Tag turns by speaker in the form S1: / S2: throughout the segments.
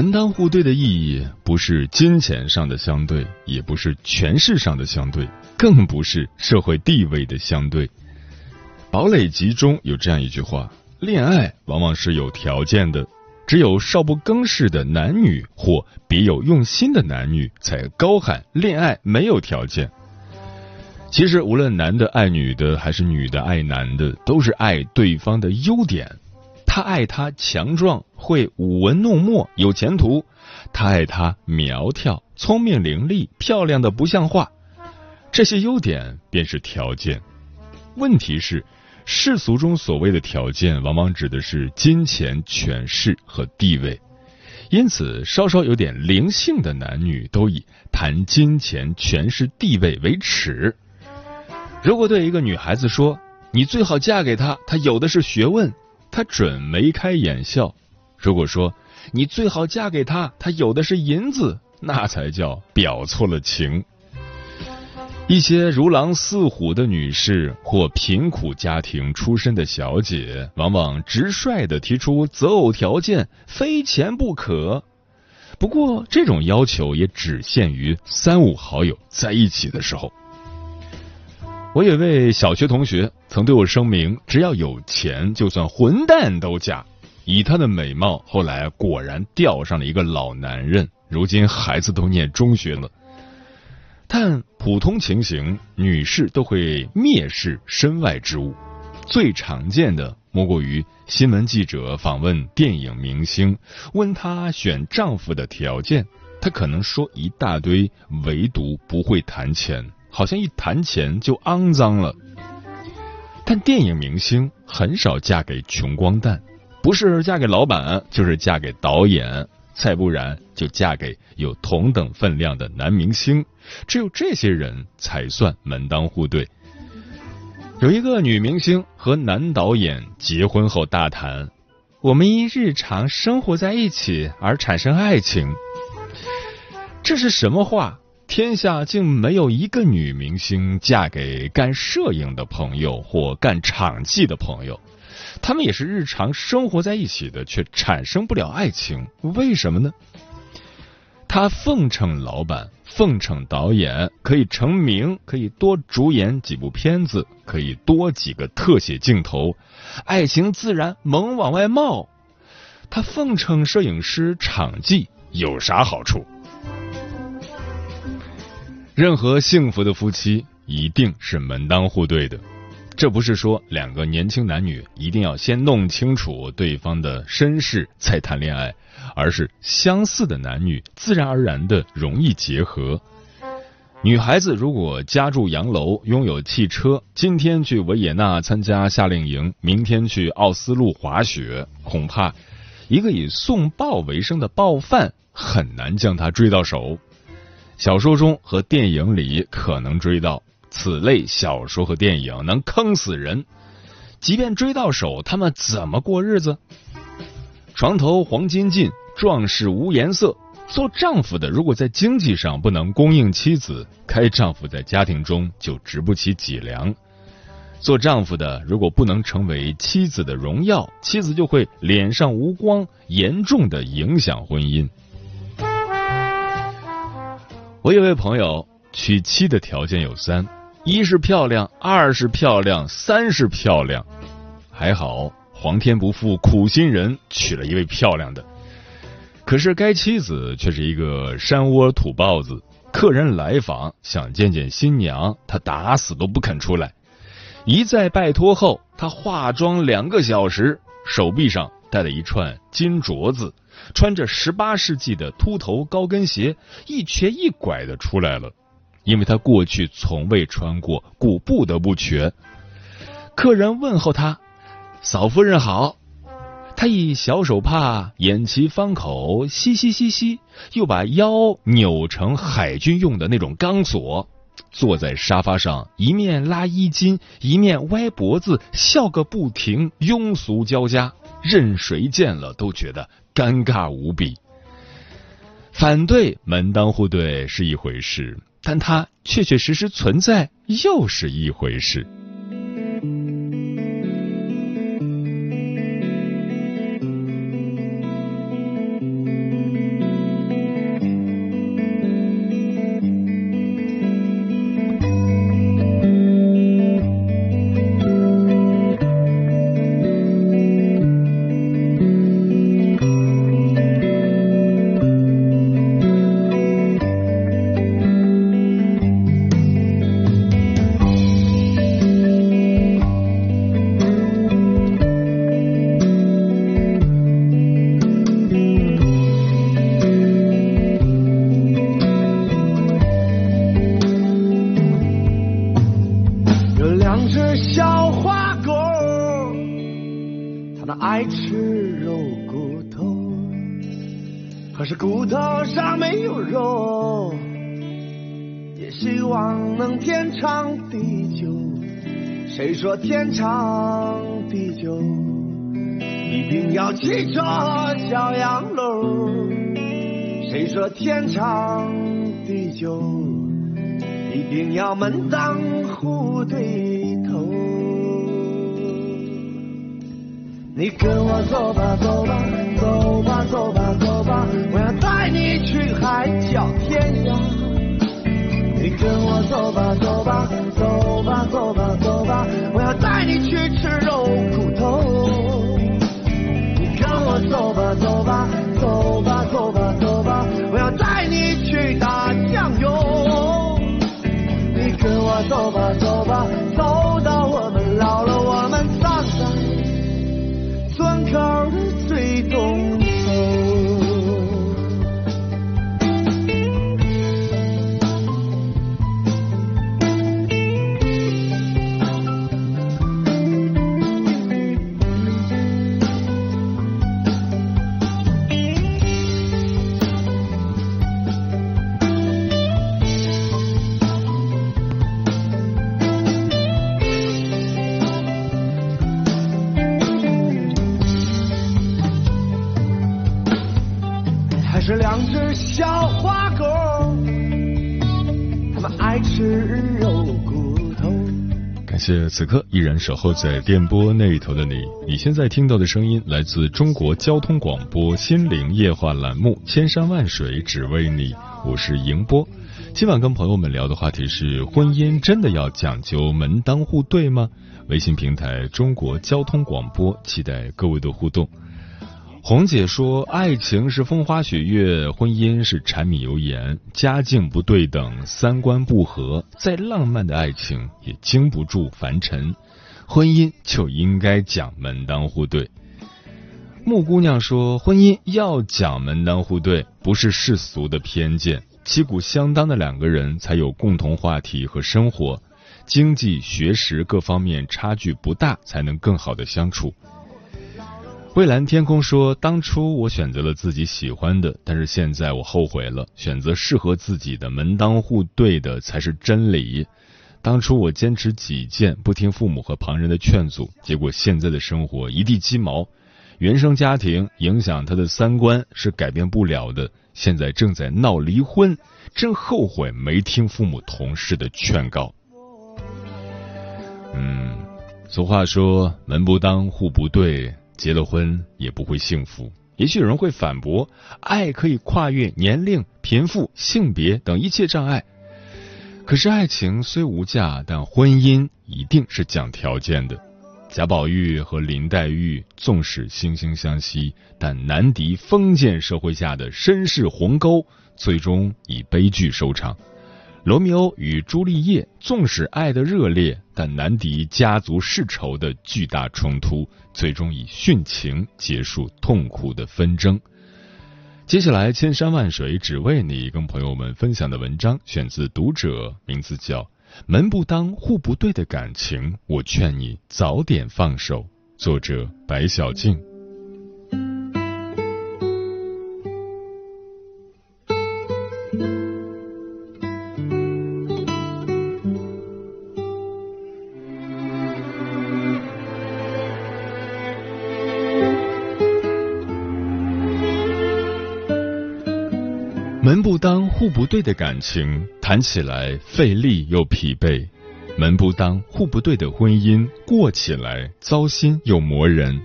S1: 门当户对的意义，不是金钱上的相对，也不是权势上的相对，更不是社会地位的相对。《堡垒集》中有这样一句话：恋爱往往是有条件的，只有少不更事的男女或别有用心的男女才高喊恋爱没有条件。其实，无论男的爱女的，还是女的爱男的，都是爱对方的优点。他爱她强壮，会舞文弄墨，有前途；他爱她苗条，聪明伶俐，漂亮的不像话。这些优点便是条件。问题是，世俗中所谓的条件，往往指的是金钱、权势和地位。因此，稍稍有点灵性的男女，都以谈金钱、权势、地位为耻。如果对一个女孩子说：“你最好嫁给他，他有的是学问。”他准眉开眼笑。如果说你最好嫁给他，他有的是银子，那才叫表错了情。一些如狼似虎的女士或贫苦家庭出身的小姐，往往直率的提出择偶条件，非钱不可。不过，这种要求也只限于三五好友在一起的时候。我有位小学同学曾对我声明，只要有钱，就算混蛋都嫁。以她的美貌，后来果然钓上了一个老男人，如今孩子都念中学了。但普通情形，女士都会蔑视身外之物。最常见的莫过于新闻记者访问电影明星，问她选丈夫的条件，她可能说一大堆，唯独不会谈钱。好像一谈钱就肮脏了，但电影明星很少嫁给穷光蛋，不是嫁给老板，就是嫁给导演，再不然就嫁给有同等分量的男明星。只有这些人才算门当户对。有一个女明星和男导演结婚后大谈，我们因日常生活在一起而产生爱情，这是什么话？天下竟没有一个女明星嫁给干摄影的朋友或干场记的朋友，他们也是日常生活在一起的，却产生不了爱情，为什么呢？他奉承老板，奉承导演，可以成名，可以多主演几部片子，可以多几个特写镜头，爱情自然猛往外冒。他奉承摄影师、场记有啥好处？任何幸福的夫妻一定是门当户对的，这不是说两个年轻男女一定要先弄清楚对方的身世再谈恋爱，而是相似的男女自然而然的容易结合。女孩子如果家住洋楼，拥有汽车，今天去维也纳参加夏令营，明天去奥斯陆滑雪，恐怕一个以送报为生的报贩很难将她追到手。小说中和电影里可能追到，此类小说和电影能坑死人。即便追到手，他们怎么过日子？床头黄金尽，壮士无颜色。做丈夫的如果在经济上不能供应妻子，该丈夫在家庭中就直不起脊梁。做丈夫的如果不能成为妻子的荣耀，妻子就会脸上无光，严重的影响婚姻。我有位朋友娶妻的条件有三：一是漂亮，二是漂亮，三是漂亮。还好皇天不负苦心人，娶了一位漂亮的。可是该妻子却是一个山窝土包子，客人来访想见见新娘，他打死都不肯出来。一再拜托后，他化妆两个小时，手臂上戴了一串金镯子，穿着十八世纪的秃头高跟鞋，一瘸一拐的出来了。因为他过去从未穿过，故不得不瘸。客人问候他：“嫂夫人好。”他以小手帕掩其方口，嘻嘻嘻嘻，又把腰扭成海军用的那种钢索，坐在沙发上，一面拉衣襟，一面歪脖子，笑个不停，庸俗交加，任谁见了都觉得尴尬无比。反对门当户对是一回事。但它确确实实存在，又是一回事。
S2: 家没有肉，也希望能天长地久谁说天长地久一定要骑着小洋楼？谁说天长地久一定要门当户对你跟我走吧，走吧，走吧，走吧，走吧，我要带你去海角天涯。你跟我走吧，走吧，走吧，走吧。走吧我要带你去吃肉骨头，你跟我走吧走吧走吧走吧走吧，我要带你去打酱油，你跟我走吧走吧走
S1: 谢此刻依然守候在电波那头的你，你现在听到的声音来自中国交通广播心灵夜话栏目《千山万水只为你》，我是迎波。今晚跟朋友们聊的话题是：婚姻真的要讲究门当户对吗？微信平台中国交通广播，期待各位的互动。红姐说：“爱情是风花雪月，婚姻是柴米油盐。家境不对等，三观不合，再浪漫的爱情也经不住凡尘。婚姻就应该讲门当户对。”木姑娘说：“婚姻要讲门当户对，不是世俗的偏见。旗鼓相当的两个人才有共同话题和生活，经济、学识各方面差距不大，才能更好的相处。”蔚蓝天空说：“当初我选择了自己喜欢的，但是现在我后悔了。选择适合自己的，门当户对的才是真理。当初我坚持己见，不听父母和旁人的劝阻，结果现在的生活一地鸡毛。原生家庭影响他的三观是改变不了的。现在正在闹离婚，真后悔没听父母同事的劝告。”嗯，俗话说：“门不当户不对。”结了婚也不会幸福。也许有人会反驳：爱可以跨越年龄、贫富、性别等一切障碍。可是爱情虽无价，但婚姻一定是讲条件的。贾宝玉和林黛玉纵使惺惺相惜，但难敌封建社会下的身世鸿沟，最终以悲剧收场。罗密欧与朱丽叶纵使爱得热烈，但难敌家族世仇的巨大冲突，最终以殉情结束痛苦的纷争。接下来，千山万水只为你，跟朋友们分享的文章选自《读者》，名字叫《门不当户不对的感情》，我劝你早点放手。作者：白小静。对的感情，谈起来费力又疲惫；门不当户不对的婚姻，过起来糟心又磨人。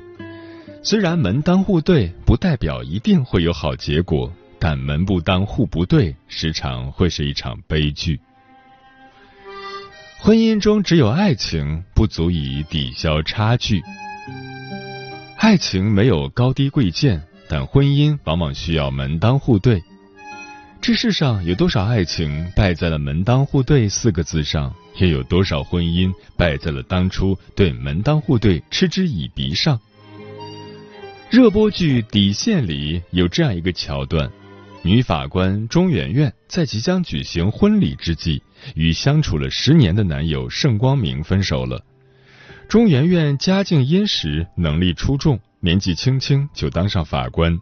S1: 虽然门当户对不代表一定会有好结果，但门不当户不对，时常会是一场悲剧。婚姻中只有爱情，不足以抵消差距。爱情没有高低贵贱，但婚姻往往需要门当户对。这世上有多少爱情败在了“门当户对”四个字上，又有多少婚姻败在了当初对“门当户对”嗤之以鼻上？热播剧《底线》里有这样一个桥段：女法官钟媛媛在即将举行婚礼之际，与相处了十年的男友盛光明分手了。钟媛媛家境殷实，能力出众，年纪轻轻就当上法官。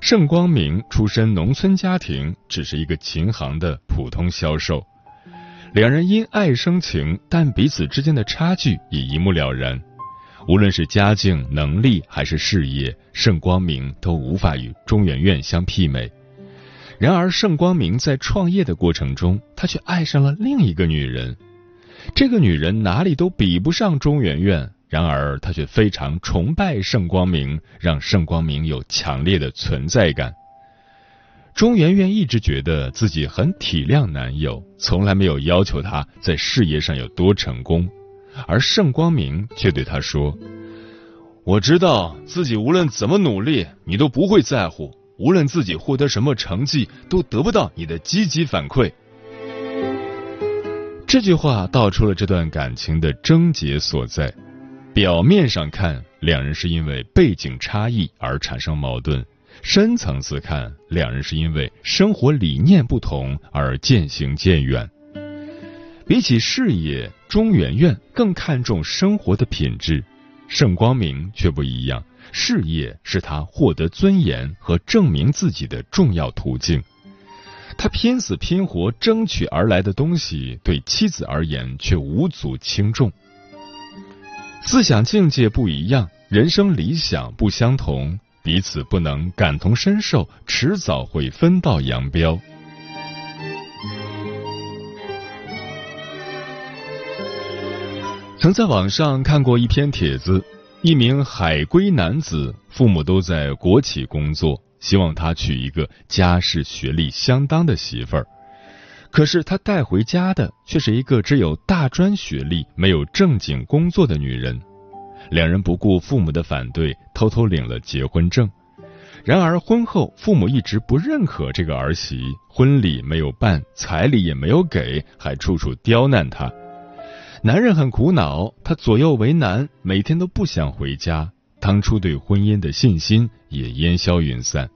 S1: 盛光明出身农村家庭，只是一个琴行的普通销售。两人因爱生情，但彼此之间的差距也一目了然。无论是家境、能力还是事业，盛光明都无法与钟媛媛相媲美。然而，盛光明在创业的过程中，他却爱上了另一个女人。这个女人哪里都比不上钟媛媛。然而，他却非常崇拜盛光明，让盛光明有强烈的存在感。钟媛媛一直觉得自己很体谅男友，从来没有要求他在事业上有多成功，而盛光明却对她说：“我知道自己无论怎么努力，你都不会在乎；无论自己获得什么成绩，都得不到你的积极反馈。”这句话道出了这段感情的症结所在。表面上看，两人是因为背景差异而产生矛盾；深层次看，两人是因为生活理念不同而渐行渐远。比起事业，钟媛媛更看重生活的品质，盛光明却不一样。事业是他获得尊严和证明自己的重要途径，他拼死拼活争取而来的东西，对妻子而言却无足轻重。思想境界不一样，人生理想不相同，彼此不能感同身受，迟早会分道扬镳。曾在网上看过一篇帖子，一名海归男子，父母都在国企工作，希望他娶一个家世学历相当的媳妇儿，可是他带回家的却是一个只有大专学历、没有正经工作的女人。两人不顾父母的反对，偷偷领了结婚证。然而婚后，父母一直不认可这个儿媳，婚礼没有办，彩礼也没有给，还处处刁难她。男人很苦恼，他左右为难，每天都不想回家。当初对婚姻的信心也烟消云散。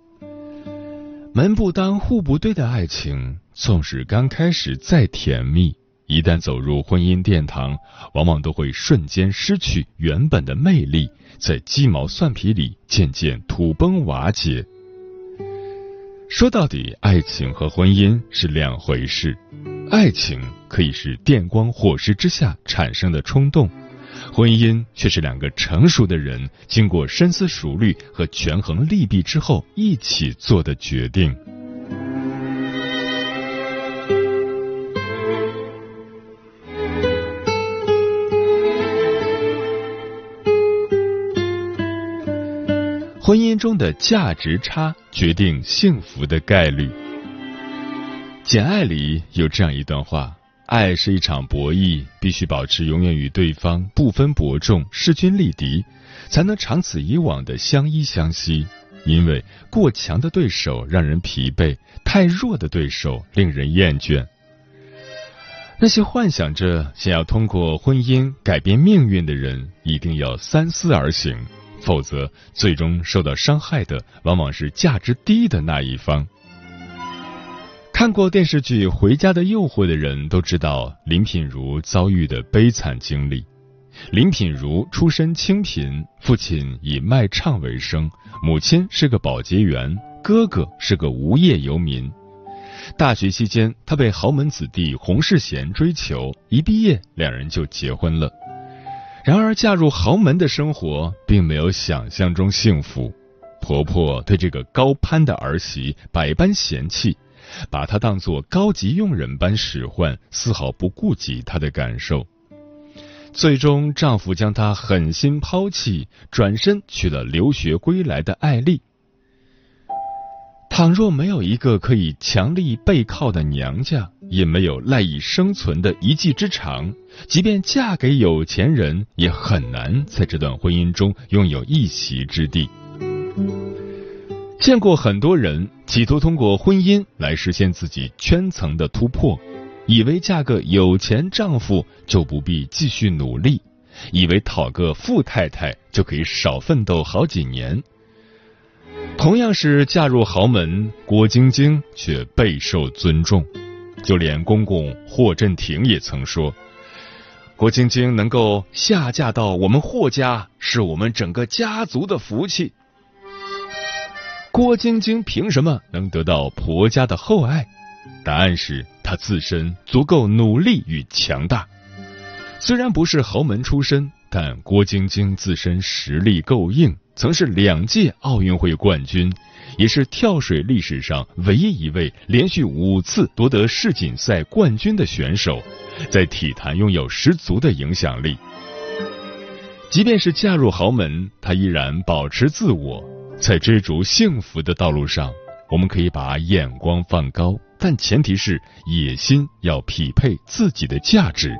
S1: 门不当户不对的爱情，纵使刚开始再甜蜜。一旦走入婚姻殿堂，往往都会瞬间失去原本的魅力，在鸡毛蒜皮里渐渐土崩瓦解。说到底，爱情和婚姻是两回事。爱情可以是电光火石之下产生的冲动，婚姻却是两个成熟的人经过深思熟虑和权衡利弊之后一起做的决定。姻中的价值差决定幸福的概率。《简爱》里有这样一段话：爱是一场博弈，必须保持永远与对方不分伯仲、势均力敌，才能长此以往的相依相惜。因为过强的对手让人疲惫，太弱的对手令人厌倦。那些幻想着想要通过婚姻改变命运的人，一定要三思而行，否则最终受到伤害的往往是价值低的那一方。看过电视剧《回家的诱惑》的人都知道林品如遭遇的悲惨经历。林品如出身清贫，父亲以卖唱为生，母亲是个保洁员，哥哥是个无业游民。大学期间，他被豪门子弟洪世贤追求，一毕业，两人就结婚了。然而，嫁入豪门的生活并没有想象中幸福。婆婆对这个高攀的儿媳百般嫌弃。把她当作高级佣人般使唤，丝毫不顾及她的感受。最终，丈夫将她狠心抛弃，转身娶了留学归来的艾丽。倘若没有一个可以强力背靠的娘家，也没有赖以生存的一技之长，即便嫁给有钱人，也很难在这段婚姻中拥有一席之地。见过很多人企图通过婚姻来实现自己圈层的突破，以为嫁个有钱丈夫就不必继续努力，以为讨个富太太就可以少奋斗好几年。同样是嫁入豪门，郭晶晶却备受尊重，就连公公霍震霆也曾说：“郭晶晶能够下嫁到我们霍家，是我们整个家族的福气。”郭晶晶凭什么能得到婆家的厚爱？答案是她自身足够努力与强大。虽然不是豪门出身，但郭晶晶自身实力够硬，曾是两届奥运会冠军，也是跳水历史上唯一一位连续五次夺得世锦赛冠军的选手，在体坛拥有十足的影响力。即便是嫁入豪门，她依然保持自我。在追逐幸福的道路上，我们可以把眼光放高，但前提是野心要匹配自己的价值。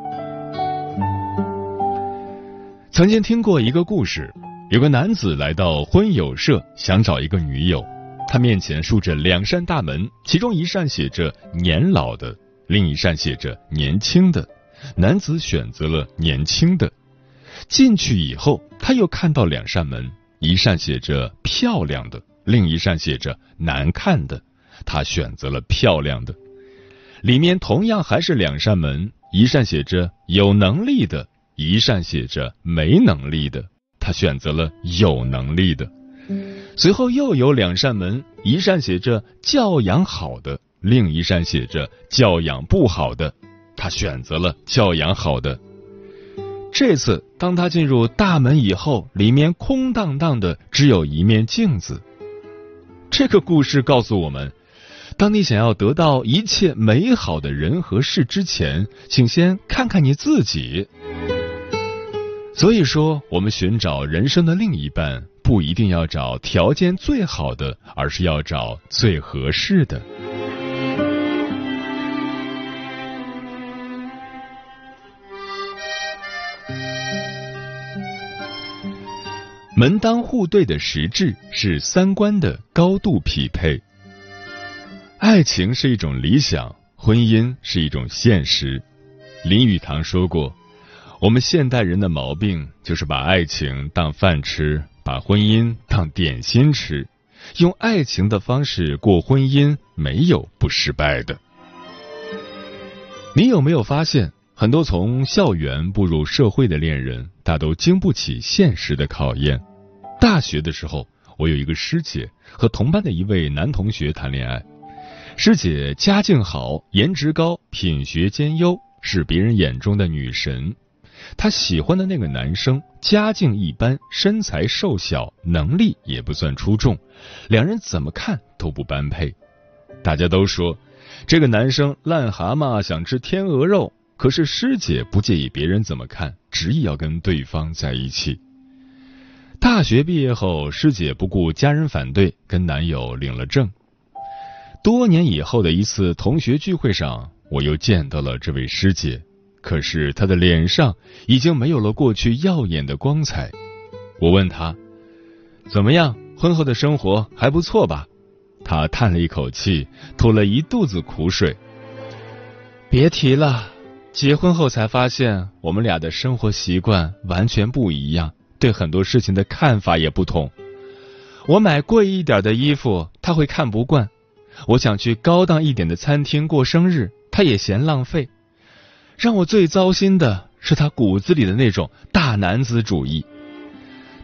S1: 曾经听过一个故事，有个男子来到婚友社，想找一个女友。他面前竖着两扇大门，其中一扇写着“年老的”，另一扇写着“年轻的”。男子选择了年轻的。进去以后，他又看到两扇门。一扇写着漂亮的，另一扇写着难看的。他选择了漂亮的。里面同样还是两扇门，一扇写着有能力的，一扇写着没能力的。他选择了有能力的。随后又有两扇门，一扇写着教养好的，另一扇写着教养不好的。他选择了教养好的。这次，当他进入大门以后，里面空荡荡的，只有一面镜子。这个故事告诉我们：当你想要得到一切美好的人和事之前，请先看看你自己。所以说，我们寻找人生的另一半，不一定要找条件最好的，而是要找最合适的。门当户对的实质是三观的高度匹配。爱情是一种理想，婚姻是一种现实。林语堂说过：“我们现代人的毛病就是把爱情当饭吃，把婚姻当点心吃，用爱情的方式过婚姻，没有不失败的。”你有没有发现，很多从校园步入社会的恋人，大都经不起现实的考验？大学的时候，我有一个师姐和同班的一位男同学谈恋爱。师姐家境好，颜值高，品学兼优，是别人眼中的女神。她喜欢的那个男生家境一般，身材瘦小，能力也不算出众，两人怎么看都不般配。大家都说这个男生癞蛤蟆想吃天鹅肉，可是师姐不介意别人怎么看，执意要跟对方在一起。大学毕业后，师姐不顾家人反对，跟男友领了证。多年以后的一次同学聚会上，我又见到了这位师姐，可是他的脸上已经没有了过去耀眼的光彩。我问他：“怎么样，婚后的生活还不错吧？”他叹了一口气，吐了一肚子苦水。别提了，结婚后才发现，我们俩的生活习惯完全不一样，对很多事情的看法也不同。我买贵一点的衣服，他会看不惯；我想去高档一点的餐厅过生日，他也嫌浪费。让我最糟心的是他骨子里的那种大男子主义。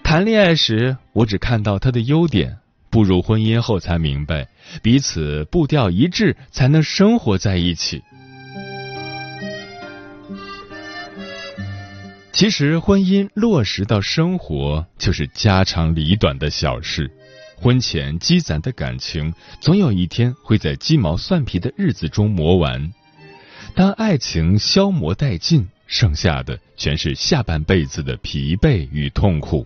S1: 谈恋爱时，我只看到他的优点；步入婚姻后，才明白彼此步调一致，才能生活在一起。其实，婚姻落实到生活就是家长里短的小事。婚前积攒的感情，总有一天会在鸡毛蒜皮的日子中磨完。当爱情消磨殆尽，剩下的全是下半辈子的疲惫与痛苦。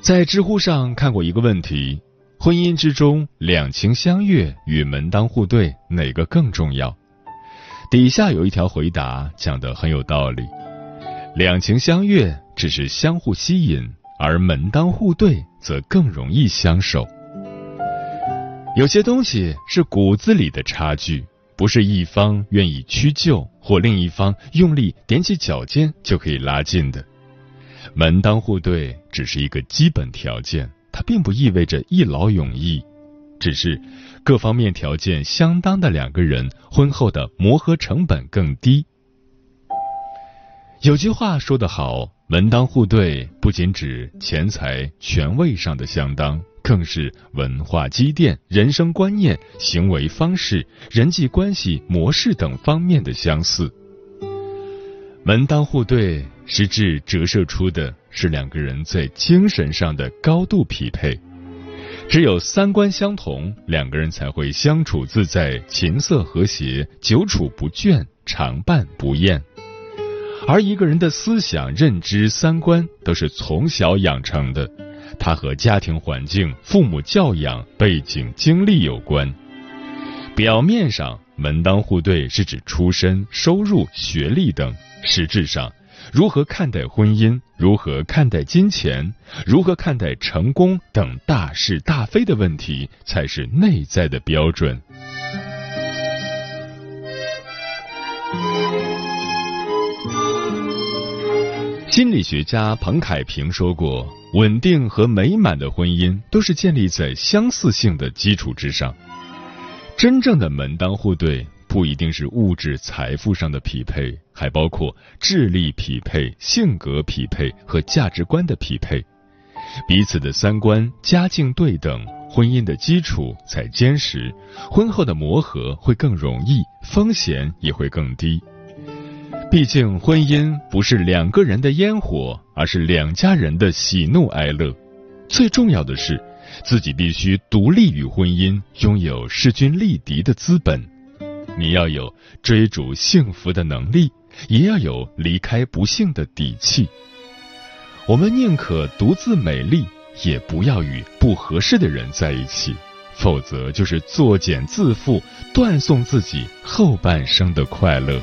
S1: 在知乎上看过一个问题：婚姻之中，两情相悦与门当户对哪个更重要？底下有一条回答讲的很有道理，两情相悦只是相互吸引，而门当户对则更容易相守。有些东西是骨子里的差距，不是一方愿意屈就或另一方用力踮起脚尖就可以拉近的。门当户对只是一个基本条件，它并不意味着一劳永逸。只是各方面条件相当的两个人，婚后的磨合成本更低。有句话说得好，门当户对不仅指钱财、权位上的相当，更是文化积淀、人生观念、行为方式、人际关系模式等方面的相似。门当户对，实质折射出的是两个人在精神上的高度匹配。只有三观相同，两个人才会相处自在、琴瑟和谐、久处不倦、常伴不厌。而一个人的思想、认知、三观都是从小养成的，它和家庭环境、父母教养、背景、经历有关。表面上门当户对是指出身、收入、学历等，实质上。如何看待婚姻？如何看待金钱？如何看待成功等大是大非的问题，才是内在的标准。心理学家彭凯平说过：“稳定和美满的婚姻都是建立在相似性的基础之上，真正的门当户对。”不一定是物质财富上的匹配，还包括智力匹配、性格匹配和价值观的匹配。彼此的三观、家境对等，婚姻的基础才坚实，婚后的磨合会更容易，风险也会更低。毕竟，婚姻不是两个人的烟火，而是两家人的喜怒哀乐。最重要的是，自己必须独立于婚姻，拥有势均力敌的资本。你要有追逐幸福的能力，也要有离开不幸的底气。我们宁可独自美丽，也不要与不合适的人在一起，否则就是作茧自缚，断送自己后半生的快乐。